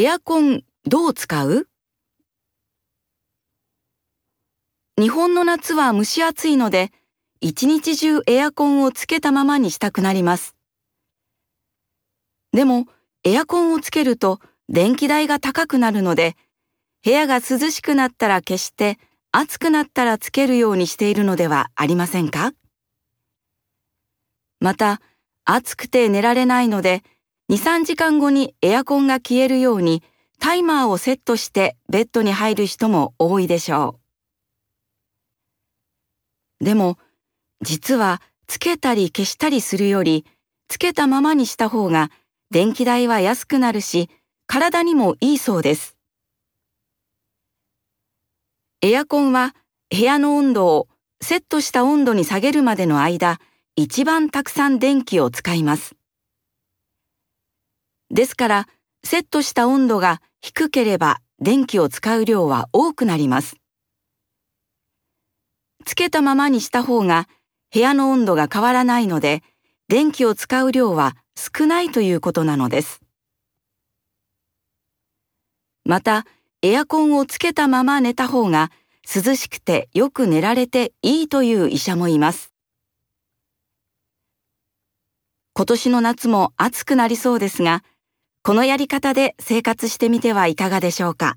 エアコンどう使う？日本の夏は蒸し暑いので、一日中エアコンをつけたままにしたくなります。でも、エアコンをつけると電気代が高くなるので、部屋が涼しくなったら消して暑くなったらつけるようにしているのではありませんか？また、暑くて寝られないので、2、3時間後にエアコンが消えるようにタイマーをセットしてベッドに入る人も多いでしょう。でも、実はつけたり消したりするより、つけたままにした方が電気代は安くなるし、体にもいいそうです。エアコンは部屋の温度をセットした温度に下げるまでの間、一番たくさん電気を使います。ですから、セットした温度が低ければ電気を使う量は多くなります。つけたままにした方が部屋の温度が変わらないので、電気を使う量は少ないということなのです。また、エアコンをつけたまま寝た方が涼しくてよく寝られていいという医者もいます。今年の夏も暑くなりそうですが、このやり方で生活してみてはいかがでしょうか？